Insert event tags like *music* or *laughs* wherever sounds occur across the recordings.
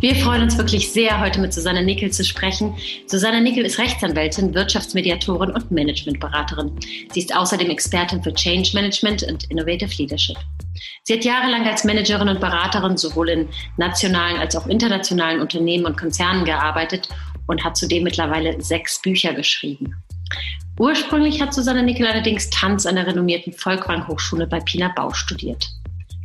Wir freuen uns wirklich sehr, heute mit Susanne Nickel zu sprechen. Susanne Nickel ist Rechtsanwältin, Wirtschaftsmediatorin und Managementberaterin. Sie ist außerdem Expertin für Change Management und Innovative Leadership. Sie hat jahrelang als Managerin und Beraterin sowohl in nationalen als auch internationalen Unternehmen und Konzernen gearbeitet und hat zudem mittlerweile sechs Bücher geschrieben. Ursprünglich hat Susanne Nickel allerdings Tanz an der renommierten Volkwang Hochschule bei Pina Bau studiert.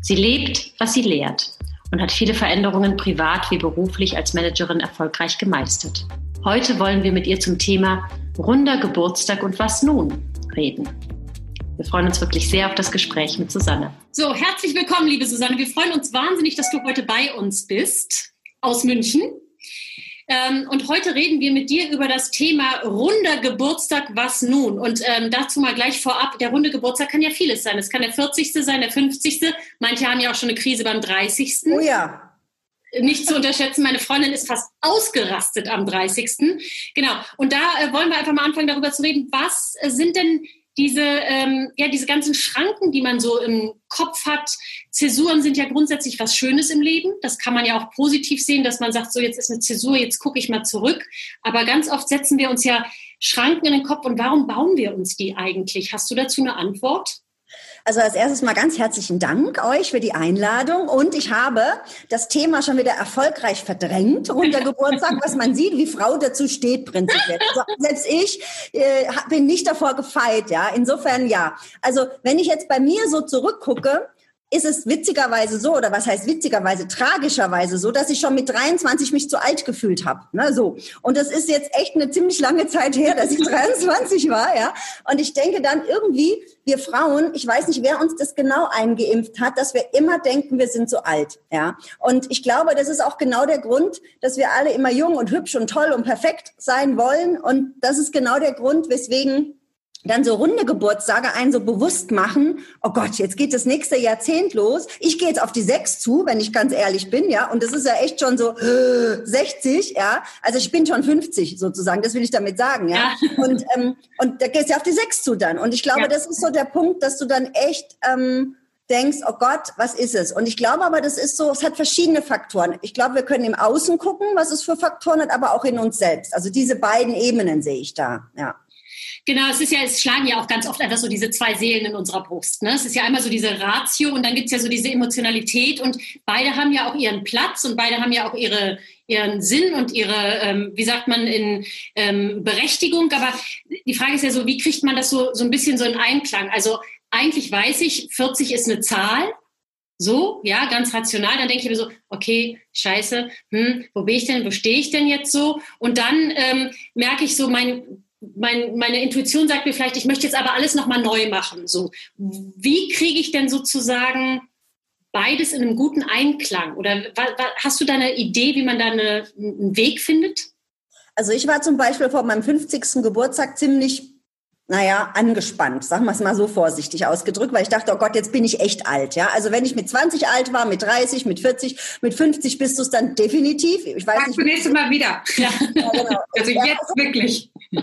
Sie lebt, was sie lehrt und hat viele Veränderungen privat wie beruflich als Managerin erfolgreich gemeistert. Heute wollen wir mit ihr zum Thema runder Geburtstag und was nun reden. Wir freuen uns wirklich sehr auf das Gespräch mit Susanne. So, herzlich willkommen, liebe Susanne. Wir freuen uns wahnsinnig, dass du heute bei uns bist aus München. Ähm, und heute reden wir mit dir über das Thema runder Geburtstag, was nun? Und ähm, dazu mal gleich vorab, der runde Geburtstag kann ja vieles sein. Es kann der 40. sein, der 50. Manche haben ja auch schon eine Krise beim 30. Oh ja. Nicht zu unterschätzen, meine Freundin ist fast ausgerastet am 30. Genau. Und da äh, wollen wir einfach mal anfangen, darüber zu reden, was sind denn diese, ähm, ja, diese ganzen Schranken, die man so im Kopf hat. Zäsuren sind ja grundsätzlich was Schönes im Leben. Das kann man ja auch positiv sehen, dass man sagt, so jetzt ist eine Zäsur, jetzt gucke ich mal zurück. Aber ganz oft setzen wir uns ja Schranken in den Kopf. Und warum bauen wir uns die eigentlich? Hast du dazu eine Antwort? Also als erstes mal ganz herzlichen Dank euch für die Einladung und ich habe das Thema schon wieder erfolgreich verdrängt, runder Geburtstag, was man sieht, wie Frau dazu steht prinzipiell. Also selbst ich äh, bin nicht davor gefeit, ja. Insofern ja. Also wenn ich jetzt bei mir so zurückgucke, ist es witzigerweise so, oder was heißt witzigerweise, tragischerweise so, dass ich schon mit 23 mich zu alt gefühlt habe. Ne, so. Und das ist jetzt echt eine ziemlich lange Zeit her, dass ich *laughs* 23 war, ja. Und ich denke dann irgendwie, wir Frauen, ich weiß nicht, wer uns das genau eingeimpft hat, dass wir immer denken, wir sind zu alt, ja. Und ich glaube, das ist auch genau der Grund, dass wir alle immer jung und hübsch und toll und perfekt sein wollen. Und das ist genau der Grund, weswegen dann so runde Geburtstage einen so bewusst machen, oh Gott, jetzt geht das nächste Jahrzehnt los. Ich gehe jetzt auf die sechs zu, wenn ich ganz ehrlich bin, ja. Und das ist ja echt schon so äh, 60, ja. Also ich bin schon 50 sozusagen, das will ich damit sagen, ja. ja. *laughs* Und, ähm, und da gehst du auf die sechs zu dann. Und ich glaube, ja. das ist so der Punkt, dass du dann echt ähm, denkst, oh Gott, was ist es? Und ich glaube aber, das ist so, es hat verschiedene Faktoren. Ich glaube, wir können im Außen gucken, was es für Faktoren hat, aber auch in uns selbst. Also diese beiden Ebenen sehe ich da, ja. Genau, es ist ja, es schlagen ja auch ganz oft einfach so diese zwei Seelen in unserer Brust. Ne? Es ist ja einmal so diese Ratio und dann gibt's ja so diese Emotionalität und beide haben ja auch ihren Platz und beide haben ja auch ihre, ihren Sinn und ihre, ähm, wie sagt man, in ähm, Berechtigung. Aber die Frage ist ja so, wie kriegt man das so, so ein bisschen so in Einklang? Also eigentlich weiß ich, 40 ist eine Zahl, so, ja, ganz rational. Dann denke ich mir so, okay, scheiße, hm, wo bin ich denn, wo stehe ich denn jetzt so? Und dann ähm, merke ich so, mein mein, meine Intuition sagt mir vielleicht, ich möchte jetzt aber alles nochmal neu machen. So, wie kriege ich denn sozusagen beides in einem guten Einklang? Oder hast du da eine Idee, wie man da eine, einen Weg findet? Also ich war zum Beispiel vor meinem 50. Geburtstag ziemlich naja, angespannt, sagen wir es mal so vorsichtig ausgedrückt, weil ich dachte, oh Gott, jetzt bin ich echt alt, ja. Also wenn ich mit 20 alt war, mit 30, mit 40, mit 50 bist du es dann definitiv. Ich weiß Sag nicht. nächste Mal wieder. Ja. ja genau. *laughs* Also ja, jetzt also, wirklich. Ja,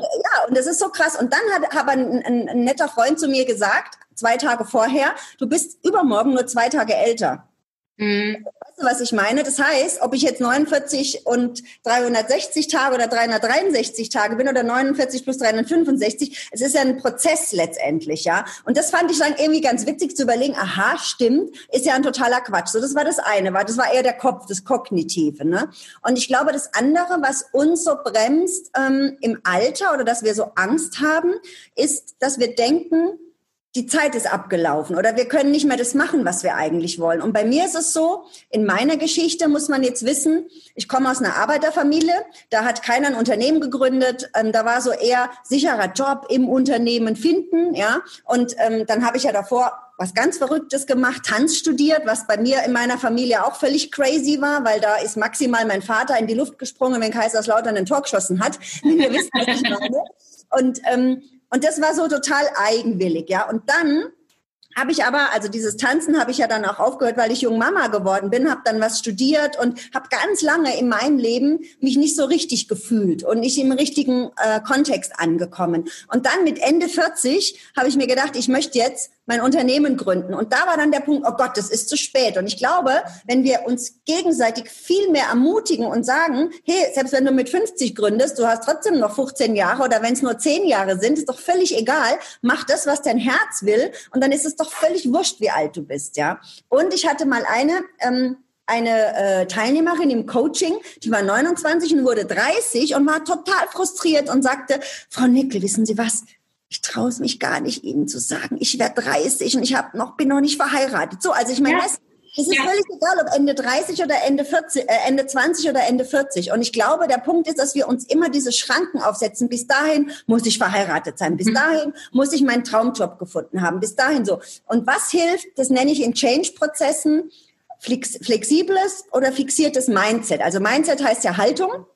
und das ist so krass. Und dann hat, hat ein, ein, ein netter Freund zu mir gesagt, zwei Tage vorher, du bist übermorgen nur zwei Tage älter. Mhm. Du, was ich meine? Das heißt, ob ich jetzt 49 und 360 Tage oder 363 Tage bin oder 49 plus 365, es ist ja ein Prozess letztendlich, ja. Und das fand ich dann irgendwie ganz witzig zu überlegen, aha, stimmt, ist ja ein totaler Quatsch. So, das war das eine, war, das war eher der Kopf, das Kognitive, ne? Und ich glaube, das andere, was uns so bremst ähm, im Alter oder dass wir so Angst haben, ist, dass wir denken, die Zeit ist abgelaufen oder wir können nicht mehr das machen, was wir eigentlich wollen. Und bei mir ist es so, in meiner Geschichte muss man jetzt wissen, ich komme aus einer Arbeiterfamilie, da hat keiner ein Unternehmen gegründet, ähm, da war so eher sicherer Job im Unternehmen finden, ja. Und ähm, dann habe ich ja davor was ganz Verrücktes gemacht, Tanz studiert, was bei mir in meiner Familie auch völlig crazy war, weil da ist maximal mein Vater in die Luft gesprungen, wenn Kaiserslautern einen Tor geschossen hat. *laughs* Wir wissen, was ich meine. Und ähm, und das war so total eigenwillig, ja. Und dann habe ich aber, also dieses Tanzen habe ich ja dann auch aufgehört, weil ich Jungmama geworden bin, habe dann was studiert und habe ganz lange in meinem Leben mich nicht so richtig gefühlt und nicht im richtigen äh, Kontext angekommen. Und dann mit Ende 40 habe ich mir gedacht, ich möchte jetzt mein Unternehmen gründen. Und da war dann der Punkt, oh Gott, das ist zu spät. Und ich glaube, wenn wir uns gegenseitig viel mehr ermutigen und sagen, hey, selbst wenn du mit 50 gründest, du hast trotzdem noch 15 Jahre oder wenn es nur 10 Jahre sind, ist doch völlig egal. Mach das, was dein Herz will. Und dann ist es doch völlig wurscht, wie alt du bist, ja. Und ich hatte mal eine, ähm, eine äh, Teilnehmerin im Coaching, die war 29 und wurde 30 und war total frustriert und sagte, Frau Nickel, wissen Sie was? Ich traue es mich gar nicht, Ihnen zu sagen. Ich werde 30 und ich hab noch, bin noch nicht verheiratet. So, also ich meine, ja. das, es ist ja. völlig egal, ob Ende 30 oder Ende 40, äh, Ende 20 oder Ende 40. Und ich glaube, der Punkt ist, dass wir uns immer diese Schranken aufsetzen. Bis dahin muss ich verheiratet sein. Bis mhm. dahin muss ich meinen Traumjob gefunden haben. Bis dahin so. Und was hilft? Das nenne ich in Change-Prozessen flex flexibles oder fixiertes Mindset. Also Mindset heißt ja Haltung.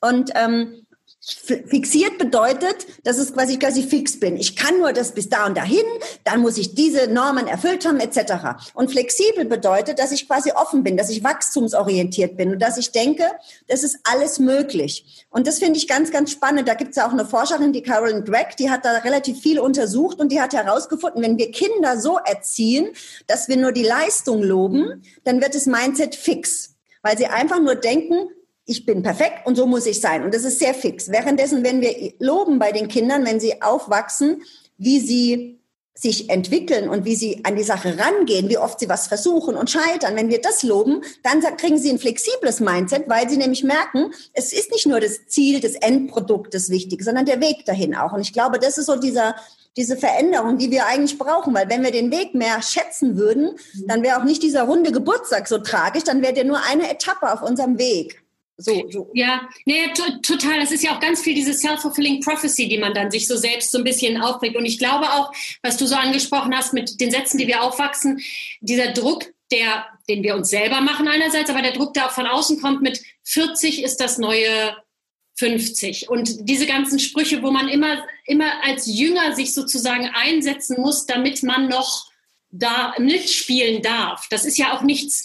Und ähm, Fixiert bedeutet, dass es quasi quasi fix bin. Ich kann nur das bis da und dahin, dann muss ich diese Normen erfüllt haben etc. Und flexibel bedeutet, dass ich quasi offen bin, dass ich wachstumsorientiert bin und dass ich denke, das ist alles möglich. Und das finde ich ganz, ganz spannend. Da gibt es ja auch eine Forscherin, die Carolyn Drake, die hat da relativ viel untersucht und die hat herausgefunden, wenn wir Kinder so erziehen, dass wir nur die Leistung loben, dann wird das Mindset fix, weil sie einfach nur denken, ich bin perfekt und so muss ich sein. Und das ist sehr fix. Währenddessen, wenn wir loben bei den Kindern, wenn sie aufwachsen, wie sie sich entwickeln und wie sie an die Sache rangehen, wie oft sie was versuchen und scheitern. Wenn wir das loben, dann kriegen sie ein flexibles Mindset, weil sie nämlich merken, es ist nicht nur das Ziel, das Endprodukt das Wichtige, sondern der Weg dahin auch. Und ich glaube, das ist so dieser, diese Veränderung, die wir eigentlich brauchen, weil wenn wir den Weg mehr schätzen würden, dann wäre auch nicht dieser runde Geburtstag so tragisch, dann wäre der nur eine Etappe auf unserem Weg. So, so. Ja, nee, total. Das ist ja auch ganz viel diese self-fulfilling prophecy, die man dann sich so selbst so ein bisschen aufbringt. Und ich glaube auch, was du so angesprochen hast mit den Sätzen, die wir aufwachsen, dieser Druck, der, den wir uns selber machen einerseits, aber der Druck, der auch von außen kommt mit 40 ist das neue 50. Und diese ganzen Sprüche, wo man immer, immer als Jünger sich sozusagen einsetzen muss, damit man noch da mitspielen darf. Das ist ja auch nichts,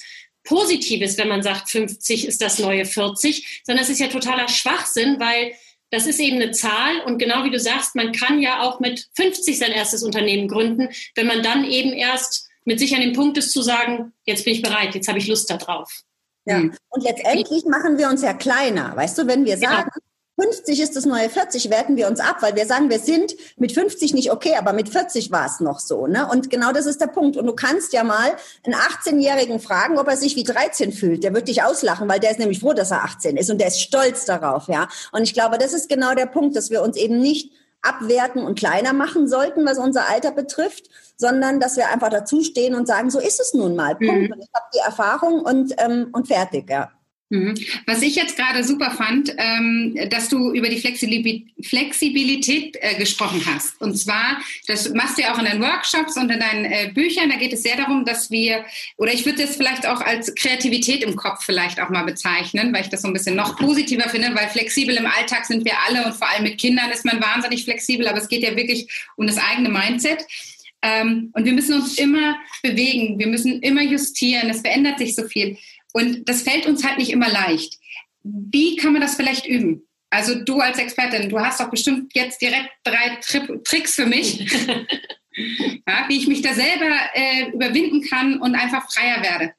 Positives, wenn man sagt, 50 ist das neue 40, sondern es ist ja totaler Schwachsinn, weil das ist eben eine Zahl und genau wie du sagst, man kann ja auch mit 50 sein erstes Unternehmen gründen, wenn man dann eben erst mit sich an dem Punkt ist zu sagen, jetzt bin ich bereit, jetzt habe ich Lust darauf. Ja, hm. und letztendlich machen wir uns ja kleiner. Weißt du, wenn wir sagen, ja. 50 ist das neue 40, werten wir uns ab, weil wir sagen, wir sind mit 50 nicht okay, aber mit 40 war es noch so. Ne? Und genau das ist der Punkt. Und du kannst ja mal einen 18-Jährigen fragen, ob er sich wie 13 fühlt. Der wird dich auslachen, weil der ist nämlich froh, dass er 18 ist und der ist stolz darauf. ja. Und ich glaube, das ist genau der Punkt, dass wir uns eben nicht abwerten und kleiner machen sollten, was unser Alter betrifft, sondern dass wir einfach dazustehen und sagen, so ist es nun mal. Punkt. Mhm. Und ich habe die Erfahrung und, ähm, und fertig, ja. Mhm. Was ich jetzt gerade super fand, ähm, dass du über die Flexibilität äh, gesprochen hast. Und zwar, das machst du ja auch in deinen Workshops und in deinen äh, Büchern. Da geht es sehr darum, dass wir, oder ich würde das vielleicht auch als Kreativität im Kopf vielleicht auch mal bezeichnen, weil ich das so ein bisschen noch positiver finde, weil flexibel im Alltag sind wir alle und vor allem mit Kindern ist man wahnsinnig flexibel, aber es geht ja wirklich um das eigene Mindset. Ähm, und wir müssen uns immer bewegen, wir müssen immer justieren, es verändert sich so viel. Und das fällt uns halt nicht immer leicht. Wie kann man das vielleicht üben? Also du als Expertin, du hast doch bestimmt jetzt direkt drei Tri Tricks für mich, *laughs* ja, wie ich mich da selber äh, überwinden kann und einfach freier werde.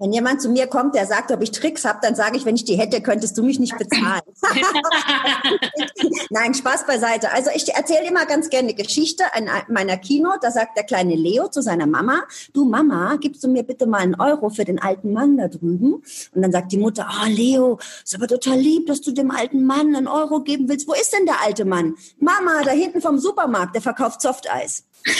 Wenn jemand zu mir kommt, der sagt, ob ich Tricks habe, dann sage ich, wenn ich die hätte, könntest du mich nicht bezahlen. *laughs* Nein, Spaß beiseite. Also ich erzähle immer ganz gerne eine Geschichte in meiner Kino. Da sagt der kleine Leo zu seiner Mama, du Mama, gibst du mir bitte mal einen Euro für den alten Mann da drüben? Und dann sagt die Mutter, oh Leo, ist aber total lieb, dass du dem alten Mann einen Euro geben willst. Wo ist denn der alte Mann? Mama, da hinten vom Supermarkt, der verkauft Softeis. *laughs*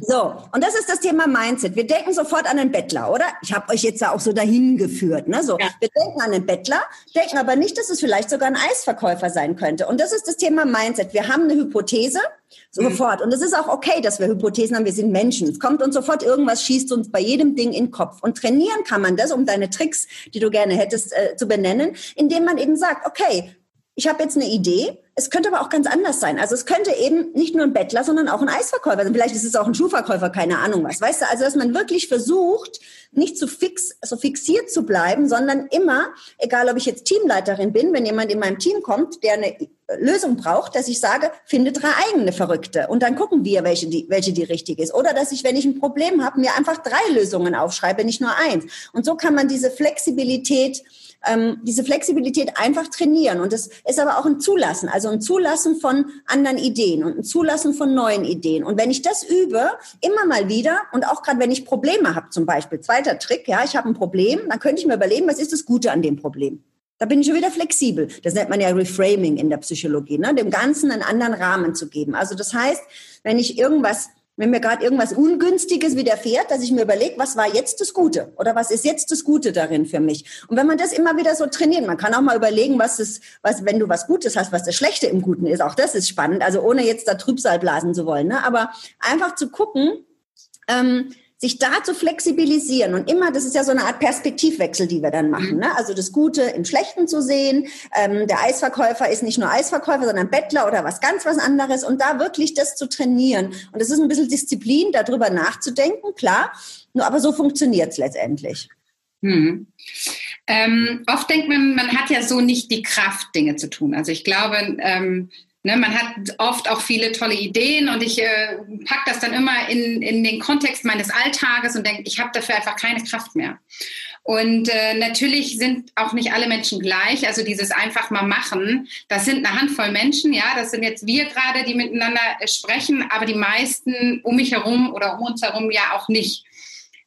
So, und das ist das Thema Mindset. Wir denken sofort an den Bettler, oder? Ich habe euch jetzt ja auch so dahin geführt. Ne? So, ja. Wir denken an den Bettler, denken aber nicht, dass es vielleicht sogar ein Eisverkäufer sein könnte. Und das ist das Thema Mindset. Wir haben eine Hypothese, mhm. sofort. Und es ist auch okay, dass wir Hypothesen haben. Wir sind Menschen. Es kommt uns sofort irgendwas, schießt uns bei jedem Ding in den Kopf. Und trainieren kann man das, um deine Tricks, die du gerne hättest, äh, zu benennen, indem man eben sagt, okay, ich habe jetzt eine Idee, es könnte aber auch ganz anders sein. Also es könnte eben nicht nur ein Bettler, sondern auch ein Eisverkäufer sein. Vielleicht ist es auch ein Schuhverkäufer, keine Ahnung was. Weißt du, also dass man wirklich versucht, nicht zu fix, so fixiert zu bleiben, sondern immer, egal ob ich jetzt Teamleiterin bin, wenn jemand in meinem Team kommt, der eine Lösung braucht, dass ich sage, finde drei eigene Verrückte und dann gucken wir, welche die, welche die richtig ist. Oder dass ich, wenn ich ein Problem habe, mir einfach drei Lösungen aufschreibe, nicht nur eins. Und so kann man diese Flexibilität ähm, diese Flexibilität einfach trainieren. Und das ist aber auch ein Zulassen, also ein Zulassen von anderen Ideen und ein Zulassen von neuen Ideen. Und wenn ich das übe, immer mal wieder, und auch gerade wenn ich Probleme habe, zum Beispiel, zweiter Trick, ja, ich habe ein Problem, dann könnte ich mir überlegen, was ist das Gute an dem Problem? Da bin ich schon wieder flexibel. Das nennt man ja Reframing in der Psychologie, ne? dem Ganzen einen anderen Rahmen zu geben. Also das heißt, wenn ich irgendwas wenn mir gerade irgendwas Ungünstiges widerfährt, dass ich mir überlege, was war jetzt das Gute oder was ist jetzt das Gute darin für mich. Und wenn man das immer wieder so trainiert, man kann auch mal überlegen, was ist, was, wenn du was Gutes hast, was das Schlechte im Guten ist. Auch das ist spannend. Also ohne jetzt da Trübsal blasen zu wollen, ne? aber einfach zu gucken, ähm, sich da zu flexibilisieren und immer, das ist ja so eine Art Perspektivwechsel, die wir dann machen. Mhm. Ne? Also das Gute im Schlechten zu sehen. Ähm, der Eisverkäufer ist nicht nur Eisverkäufer, sondern Bettler oder was ganz was anderes und da wirklich das zu trainieren. Und es ist ein bisschen Disziplin, darüber nachzudenken, klar. Nur aber so funktioniert es letztendlich. Mhm. Ähm, oft denkt man, man hat ja so nicht die Kraft, Dinge zu tun. Also ich glaube, ähm, Ne, man hat oft auch viele tolle Ideen und ich äh, packe das dann immer in, in den Kontext meines Alltages und denke, ich habe dafür einfach keine Kraft mehr. Und äh, natürlich sind auch nicht alle Menschen gleich. Also dieses einfach mal machen, das sind eine Handvoll Menschen, ja, das sind jetzt wir gerade, die miteinander äh, sprechen, aber die meisten um mich herum oder um uns herum ja auch nicht.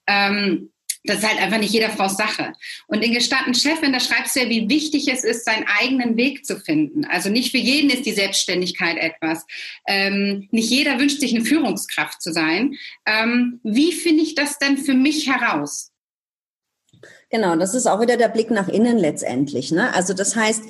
Ähm, das ist halt einfach nicht jeder Frau Sache. Und in Gestatten Chefin, da schreibst du ja, wie wichtig es ist, seinen eigenen Weg zu finden. Also nicht für jeden ist die Selbstständigkeit etwas. Ähm, nicht jeder wünscht sich eine Führungskraft zu sein. Ähm, wie finde ich das denn für mich heraus? Genau, das ist auch wieder der Blick nach innen letztendlich. Ne? Also das heißt,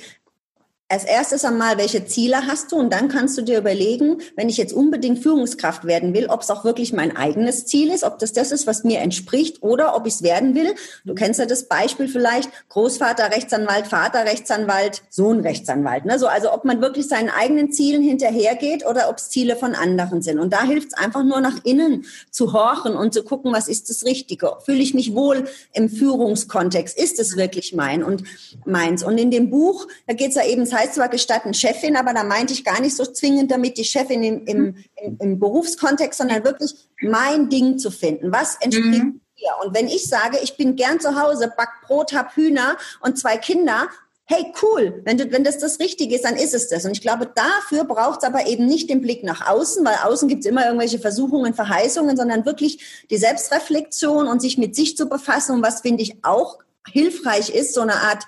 als erstes einmal, welche Ziele hast du? Und dann kannst du dir überlegen, wenn ich jetzt unbedingt Führungskraft werden will, ob es auch wirklich mein eigenes Ziel ist, ob das das ist, was mir entspricht oder ob ich es werden will. Du kennst ja das Beispiel vielleicht, Großvater Rechtsanwalt, Vater Rechtsanwalt, Sohn Rechtsanwalt. Ne? So, also ob man wirklich seinen eigenen Zielen hinterhergeht oder ob es Ziele von anderen sind. Und da hilft es einfach nur nach innen zu horchen und zu gucken, was ist das Richtige? Fühle ich mich wohl im Führungskontext? Ist es wirklich mein und meins? Und in dem Buch, da geht es ja eben, heißt zwar gestatten Chefin, aber da meinte ich gar nicht so zwingend damit die Chefin im, im, im, im Berufskontext, sondern wirklich mein Ding zu finden. Was entspricht mhm. mir? Und wenn ich sage, ich bin gern zu Hause, back Brot, hab Hühner und zwei Kinder, hey, cool, wenn, du, wenn das das Richtige ist, dann ist es das. Und ich glaube, dafür braucht es aber eben nicht den Blick nach außen, weil außen gibt es immer irgendwelche Versuchungen, Verheißungen, sondern wirklich die Selbstreflexion und sich mit sich zu befassen. Und was finde ich auch hilfreich ist, so eine Art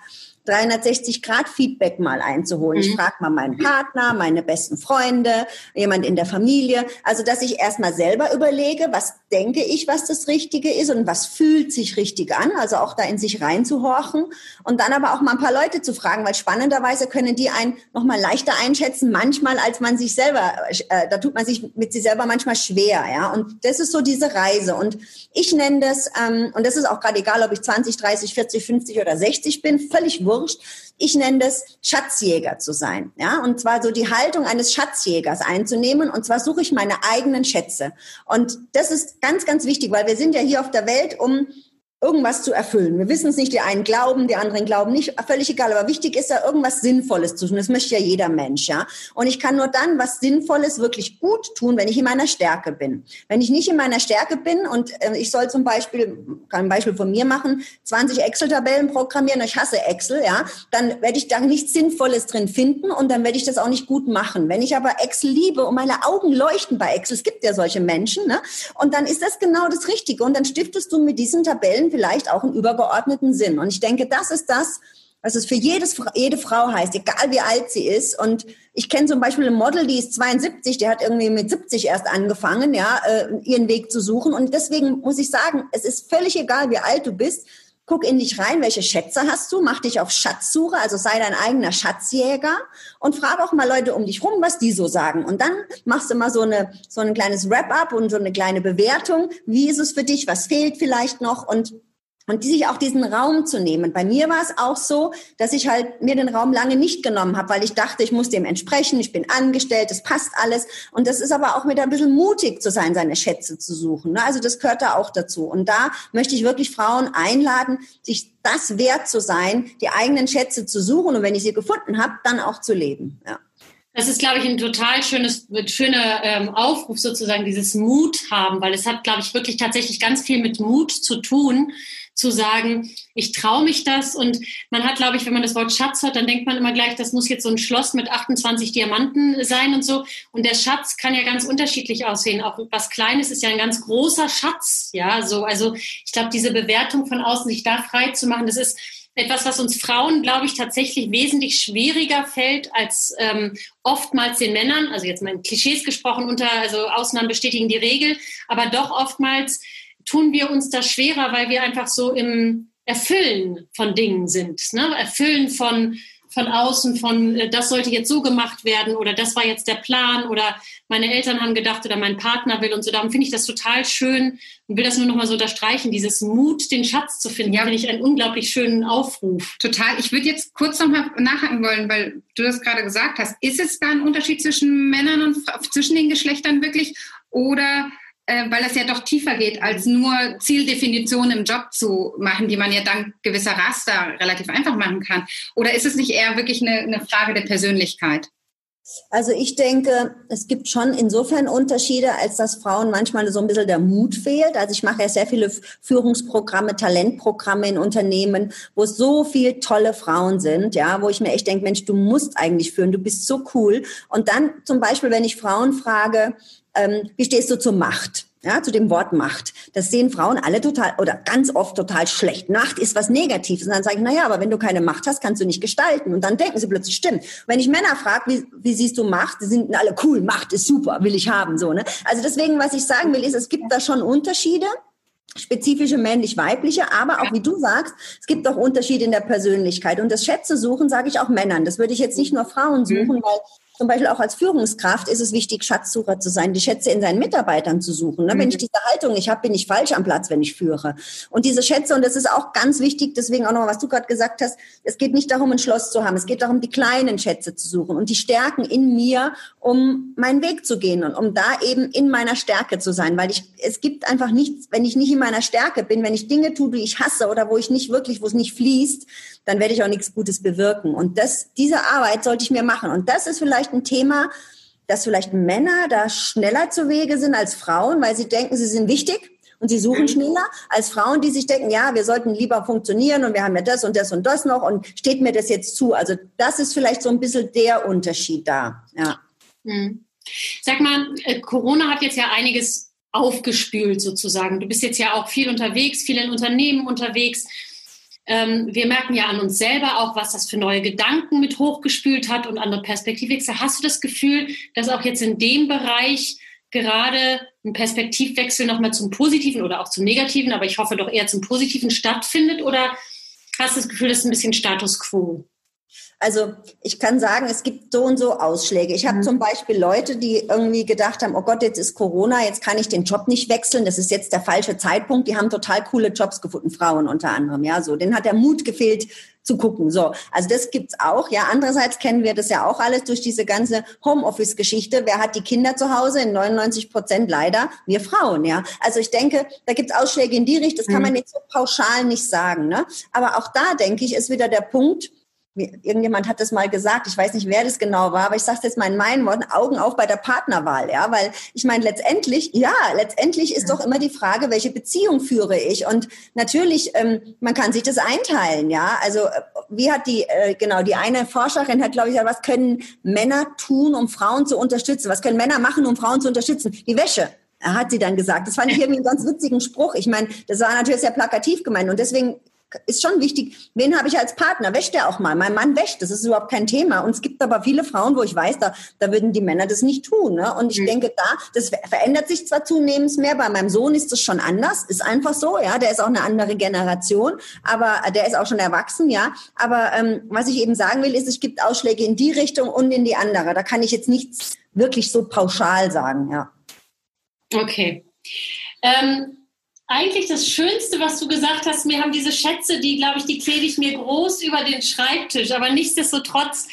360-Grad-Feedback mal einzuholen. Mhm. Ich frage mal meinen Partner, meine besten Freunde, jemand in der Familie. Also, dass ich erstmal selber überlege, was denke ich, was das Richtige ist und was fühlt sich richtig an. Also auch da in sich reinzuhorchen und dann aber auch mal ein paar Leute zu fragen, weil spannenderweise können die einen nochmal leichter einschätzen, manchmal als man sich selber, äh, da tut man sich mit sich selber manchmal schwer, ja. Und das ist so diese Reise. Und ich nenne das, ähm, und das ist auch gerade egal, ob ich 20, 30, 40, 50 oder 60 bin, völlig wurscht wurscht. Ich nenne das Schatzjäger zu sein. Ja, und zwar so die Haltung eines Schatzjägers einzunehmen. Und zwar suche ich meine eigenen Schätze. Und das ist ganz, ganz wichtig, weil wir sind ja hier auf der Welt, um irgendwas zu erfüllen. Wir wissen es nicht, die einen glauben, die anderen glauben nicht, völlig egal, aber wichtig ist ja irgendwas Sinnvolles zu tun. Das möchte ja jeder Mensch, ja. Und ich kann nur dann was Sinnvolles wirklich gut tun, wenn ich in meiner Stärke bin. Wenn ich nicht in meiner Stärke bin und äh, ich soll zum Beispiel, kann ein Beispiel von mir machen, 20 Excel-Tabellen programmieren, ich hasse Excel, ja, dann werde ich da nichts Sinnvolles drin finden und dann werde ich das auch nicht gut machen. Wenn ich aber Excel liebe und meine Augen leuchten bei Excel, es gibt ja solche Menschen, ne, und dann ist das genau das Richtige und dann stiftest du mit diesen Tabellen vielleicht auch einen übergeordneten Sinn. Und ich denke, das ist das, was es für jedes, jede Frau heißt, egal wie alt sie ist. Und ich kenne zum Beispiel ein Model, die ist 72, die hat irgendwie mit 70 erst angefangen, ja, äh, ihren Weg zu suchen. Und deswegen muss ich sagen, es ist völlig egal, wie alt du bist. Guck in dich rein, welche Schätze hast du, mach dich auf Schatzsuche, also sei dein eigener Schatzjäger und frag auch mal Leute um dich rum, was die so sagen. Und dann machst du mal so eine so ein kleines Wrap-up und so eine kleine Bewertung. Wie ist es für dich? Was fehlt vielleicht noch? Und und die sich auch diesen Raum zu nehmen. Bei mir war es auch so, dass ich halt mir den Raum lange nicht genommen habe, weil ich dachte, ich muss dem entsprechen, ich bin angestellt, das passt alles. Und das ist aber auch mit ein bisschen mutig zu sein, seine Schätze zu suchen. Ne? Also das gehört da auch dazu. Und da möchte ich wirklich Frauen einladen, sich das wert zu sein, die eigenen Schätze zu suchen und wenn ich sie gefunden habe, dann auch zu leben. Ja. Das ist, glaube ich, ein total schönes, schöner ähm, Aufruf sozusagen, dieses Mut haben, weil es hat, glaube ich, wirklich tatsächlich ganz viel mit Mut zu tun, zu sagen, ich traue mich das. Und man hat, glaube ich, wenn man das Wort Schatz hört, dann denkt man immer gleich, das muss jetzt so ein Schloss mit 28 Diamanten sein und so. Und der Schatz kann ja ganz unterschiedlich aussehen. Auch was Kleines ist ja ein ganz großer Schatz. Ja, so. Also ich glaube, diese Bewertung von außen, sich da frei zu machen, das ist etwas, was uns Frauen, glaube ich, tatsächlich wesentlich schwieriger fällt als ähm, oftmals den Männern. Also jetzt mal in Klischees gesprochen, unter, also Ausnahmen bestätigen die Regel, aber doch oftmals tun wir uns das schwerer, weil wir einfach so im Erfüllen von Dingen sind. Ne? Erfüllen von, von außen, von äh, das sollte jetzt so gemacht werden oder das war jetzt der Plan oder meine Eltern haben gedacht oder mein Partner will und so. Darum finde ich das total schön und will das nur noch mal so unterstreichen, dieses Mut, den Schatz zu finden, ja. finde ich einen unglaublich schönen Aufruf. Total. Ich würde jetzt kurz noch mal nachhaken wollen, weil du das gerade gesagt hast. Ist es da ein Unterschied zwischen Männern und zwischen den Geschlechtern wirklich oder äh, weil es ja doch tiefer geht, als nur Zieldefinitionen im Job zu machen, die man ja dank gewisser Raster relativ einfach machen kann? Oder ist es nicht eher wirklich eine, eine Frage der Persönlichkeit? Also ich denke, es gibt schon insofern Unterschiede, als dass Frauen manchmal so ein bisschen der Mut fehlt. Also ich mache ja sehr viele Führungsprogramme, Talentprogramme in Unternehmen, wo es so viele tolle Frauen sind, ja, wo ich mir echt denke, Mensch, du musst eigentlich führen, du bist so cool. Und dann zum Beispiel, wenn ich Frauen frage, ähm, wie stehst du zur Macht? Ja, zu dem Wort Macht. Das sehen Frauen alle total oder ganz oft total schlecht. Macht ist was Negatives. Und dann sage ich, na ja, aber wenn du keine Macht hast, kannst du nicht gestalten. Und dann denken sie plötzlich, stimmt. wenn ich Männer frage, wie, wie siehst du Macht? Die sind alle cool. Macht ist super, will ich haben, so, ne? Also deswegen, was ich sagen will, ist, es gibt da schon Unterschiede spezifische männlich-weibliche, aber auch wie du sagst, es gibt auch Unterschiede in der Persönlichkeit. Und das Schätze suchen, sage ich auch Männern. Das würde ich jetzt nicht nur Frauen mhm. suchen, weil zum Beispiel auch als Führungskraft ist es wichtig, Schatzsucher zu sein, die Schätze in seinen Mitarbeitern zu suchen. Ne? Mhm. Wenn ich diese Haltung nicht habe, bin ich falsch am Platz, wenn ich führe. Und diese Schätze, und das ist auch ganz wichtig, deswegen auch noch, was du gerade gesagt hast, es geht nicht darum, ein Schloss zu haben, es geht darum, die kleinen Schätze zu suchen und die Stärken in mir, um meinen Weg zu gehen und um da eben in meiner Stärke zu sein. Weil ich, es gibt einfach nichts, wenn ich nicht in meiner Stärke bin, wenn ich Dinge tue, die ich hasse oder wo ich nicht wirklich, wo es nicht fließt, dann werde ich auch nichts Gutes bewirken. Und das, diese Arbeit sollte ich mir machen. Und das ist vielleicht ein Thema, dass vielleicht Männer da schneller zu Wege sind als Frauen, weil sie denken, sie sind wichtig und sie suchen mhm. schneller als Frauen, die sich denken, ja, wir sollten lieber funktionieren und wir haben ja das und das und das noch und steht mir das jetzt zu. Also das ist vielleicht so ein bisschen der Unterschied da. Ja. Mhm. Sag mal, äh, Corona hat jetzt ja einiges aufgespült sozusagen. Du bist jetzt ja auch viel unterwegs, viel in Unternehmen unterwegs. Ähm, wir merken ja an uns selber auch, was das für neue Gedanken mit hochgespült hat und andere Perspektivwechsel. Hast du das Gefühl, dass auch jetzt in dem Bereich gerade ein Perspektivwechsel nochmal zum Positiven oder auch zum Negativen, aber ich hoffe doch eher zum Positiven stattfindet? Oder hast du das Gefühl, das ist ein bisschen Status quo? Also ich kann sagen, es gibt so und so Ausschläge. Ich habe mhm. zum Beispiel Leute, die irgendwie gedacht haben, oh Gott, jetzt ist Corona, jetzt kann ich den Job nicht wechseln, das ist jetzt der falsche Zeitpunkt. Die haben total coole Jobs gefunden, Frauen unter anderem. Ja, so, denen hat der Mut gefehlt zu gucken. So, also das gibt's auch. Ja, andererseits kennen wir das ja auch alles durch diese ganze Homeoffice-Geschichte. Wer hat die Kinder zu Hause? In 99 Prozent leider wir Frauen. Ja, also ich denke, da gibt's Ausschläge in die Richtung. Das kann mhm. man jetzt so pauschal nicht sagen. Ne? Aber auch da denke ich, ist wieder der Punkt irgendjemand hat das mal gesagt, ich weiß nicht, wer das genau war, aber ich sage es jetzt mal in meinen Worten, Augen auf bei der Partnerwahl, ja, weil ich meine, letztendlich, ja, letztendlich ist doch immer die Frage, welche Beziehung führe ich und natürlich, ähm, man kann sich das einteilen, ja, also äh, wie hat die, äh, genau, die eine Forscherin hat, glaube ich, gesagt, was können Männer tun, um Frauen zu unterstützen, was können Männer machen, um Frauen zu unterstützen? Die Wäsche, hat sie dann gesagt. Das fand ich irgendwie einen ganz witzigen Spruch. Ich meine, das war natürlich sehr plakativ gemeint und deswegen ist schon wichtig, wen habe ich als Partner? Wäscht der auch mal? Mein Mann wäscht, das ist überhaupt kein Thema. Und es gibt aber viele Frauen, wo ich weiß, da, da würden die Männer das nicht tun. Ne? Und ich mhm. denke, da, das verändert sich zwar zunehmend mehr, bei meinem Sohn ist das schon anders, ist einfach so, ja, der ist auch eine andere Generation, aber der ist auch schon erwachsen, ja. Aber ähm, was ich eben sagen will, ist, es gibt Ausschläge in die Richtung und in die andere. Da kann ich jetzt nichts wirklich so pauschal sagen, ja. Okay. Ähm eigentlich das Schönste, was du gesagt hast. Mir haben diese Schätze, die, glaube ich, die klebe ich mir groß über den Schreibtisch. Aber nichtsdestotrotz,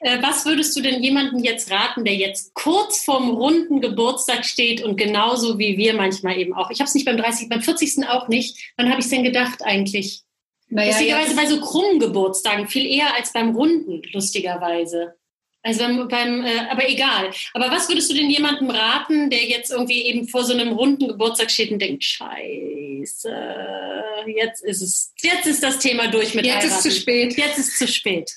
äh, was würdest du denn jemandem jetzt raten, der jetzt kurz vorm runden Geburtstag steht und genauso wie wir manchmal eben auch? Ich habe es nicht beim 30., beim 40. auch nicht. Wann habe ich es denn gedacht eigentlich? Naja, Lustigerweise bei so krummen Geburtstagen, viel eher als beim runden, lustigerweise. Also beim, beim äh, aber egal. Aber was würdest du denn jemandem raten, der jetzt irgendwie eben vor so einem runden Geburtstag steht und denkt, Scheiße, jetzt ist es, jetzt ist das Thema durch mit Jetzt heiraten. ist zu spät. Jetzt ist zu spät.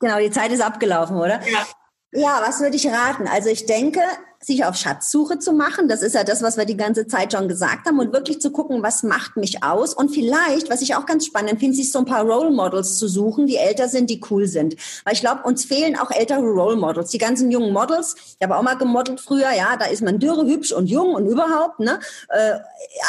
Genau, die Zeit ist abgelaufen, oder? Ja. Ja, was würde ich raten? Also ich denke, sich auf Schatzsuche zu machen. Das ist ja das, was wir die ganze Zeit schon gesagt haben und wirklich zu gucken, was macht mich aus und vielleicht, was ich auch ganz spannend finde, sich so ein paar Role Models zu suchen, die älter sind, die cool sind. Weil ich glaube, uns fehlen auch ältere Role Models. Die ganzen jungen Models, ich habe auch mal gemodelt früher, ja, da ist man dürre, hübsch und jung und überhaupt, ne? Äh,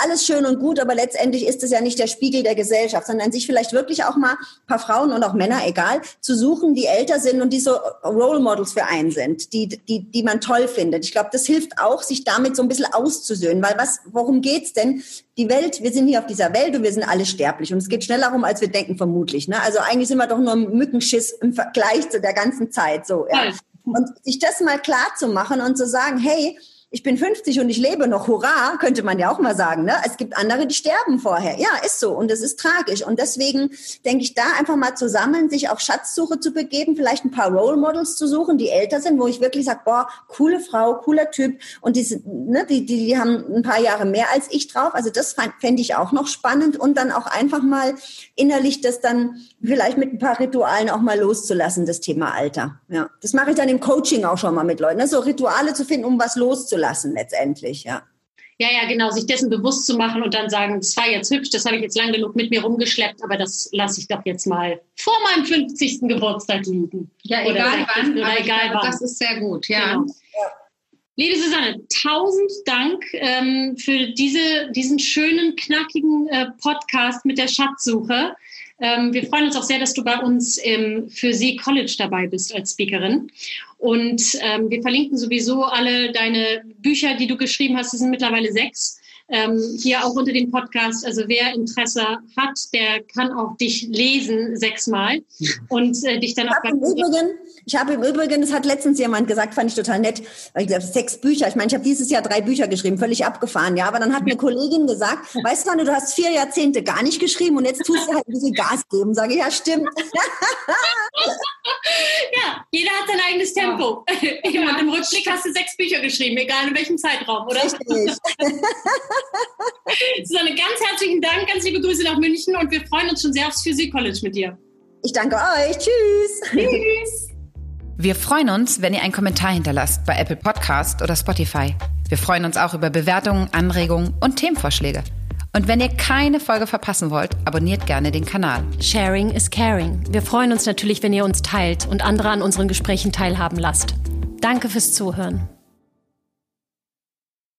alles schön und gut, aber letztendlich ist es ja nicht der Spiegel der Gesellschaft, sondern sich vielleicht wirklich auch mal ein paar Frauen und auch Männer, egal, zu suchen, die älter sind und die so Role Models für einen sind, die, die, die man toll findet. Ich glaube, das hilft auch, sich damit so ein bisschen auszusöhnen, weil was, worum geht's denn? Die Welt, wir sind hier auf dieser Welt und wir sind alle sterblich und es geht schneller rum, als wir denken, vermutlich. Ne? Also eigentlich sind wir doch nur ein Mückenschiss im Vergleich zu der ganzen Zeit. So, ja. Und sich das mal klar zu machen und zu sagen, hey, ich bin 50 und ich lebe noch, hurra, könnte man ja auch mal sagen. Ne? Es gibt andere, die sterben vorher. Ja, ist so und das ist tragisch. Und deswegen denke ich, da einfach mal zusammen, sich auf Schatzsuche zu begeben, vielleicht ein paar Role Models zu suchen, die älter sind, wo ich wirklich sage, boah, coole Frau, cooler Typ und die, ne, die, die, die haben ein paar Jahre mehr als ich drauf. Also das fände ich auch noch spannend und dann auch einfach mal innerlich das dann vielleicht mit ein paar Ritualen auch mal loszulassen, das Thema Alter. Ja, das mache ich dann im Coaching auch schon mal mit Leuten, ne? so Rituale zu finden, um was loszulassen lassen letztendlich, ja. Ja, ja, genau, sich dessen bewusst zu machen und dann sagen, das war jetzt hübsch, das habe ich jetzt lang genug mit mir rumgeschleppt, aber das lasse ich doch jetzt mal vor meinem 50. Geburtstag liegen. Ja, oder egal wann, oder egal glaube, wann. Das ist sehr gut, ja. Genau. ja. Liebe Susanne, tausend Dank ähm, für diese, diesen schönen, knackigen äh, Podcast mit der Schatzsuche. Ähm, wir freuen uns auch sehr, dass du bei uns im Für Sie College dabei bist als Speakerin. Und ähm, wir verlinken sowieso alle deine Bücher, die du geschrieben hast. Es sind mittlerweile sechs. Ähm, hier auch unter dem Podcast. Also wer Interesse hat, der kann auch dich lesen sechsmal und äh, dich dann auch. Im Übrigen, ich habe im Übrigen, das hat letztens jemand gesagt, fand ich total nett, weil ich gesagt, sechs Bücher. Ich meine, ich habe dieses Jahr drei Bücher geschrieben, völlig abgefahren, ja. Aber dann hat eine Kollegin gesagt, weißt du, du hast vier Jahrzehnte gar nicht geschrieben und jetzt tust du halt ein bisschen Gas geben. Sage ich, ja, stimmt. *laughs* ja, jeder hat sein eigenes Tempo. Ja. *laughs* Und im Rückblick hast du sechs Bücher geschrieben, egal in welchem Zeitraum, oder? Richtig. *laughs* *laughs* Susanne, ganz herzlichen Dank, ganz liebe Grüße nach München und wir freuen uns schon sehr aufs Physik College mit dir. Ich danke euch. Tschüss. Tschüss. Wir freuen uns, wenn ihr einen Kommentar hinterlasst bei Apple Podcast oder Spotify. Wir freuen uns auch über Bewertungen, Anregungen und Themenvorschläge. Und wenn ihr keine Folge verpassen wollt, abonniert gerne den Kanal. Sharing is caring. Wir freuen uns natürlich, wenn ihr uns teilt und andere an unseren Gesprächen teilhaben lasst. Danke fürs Zuhören.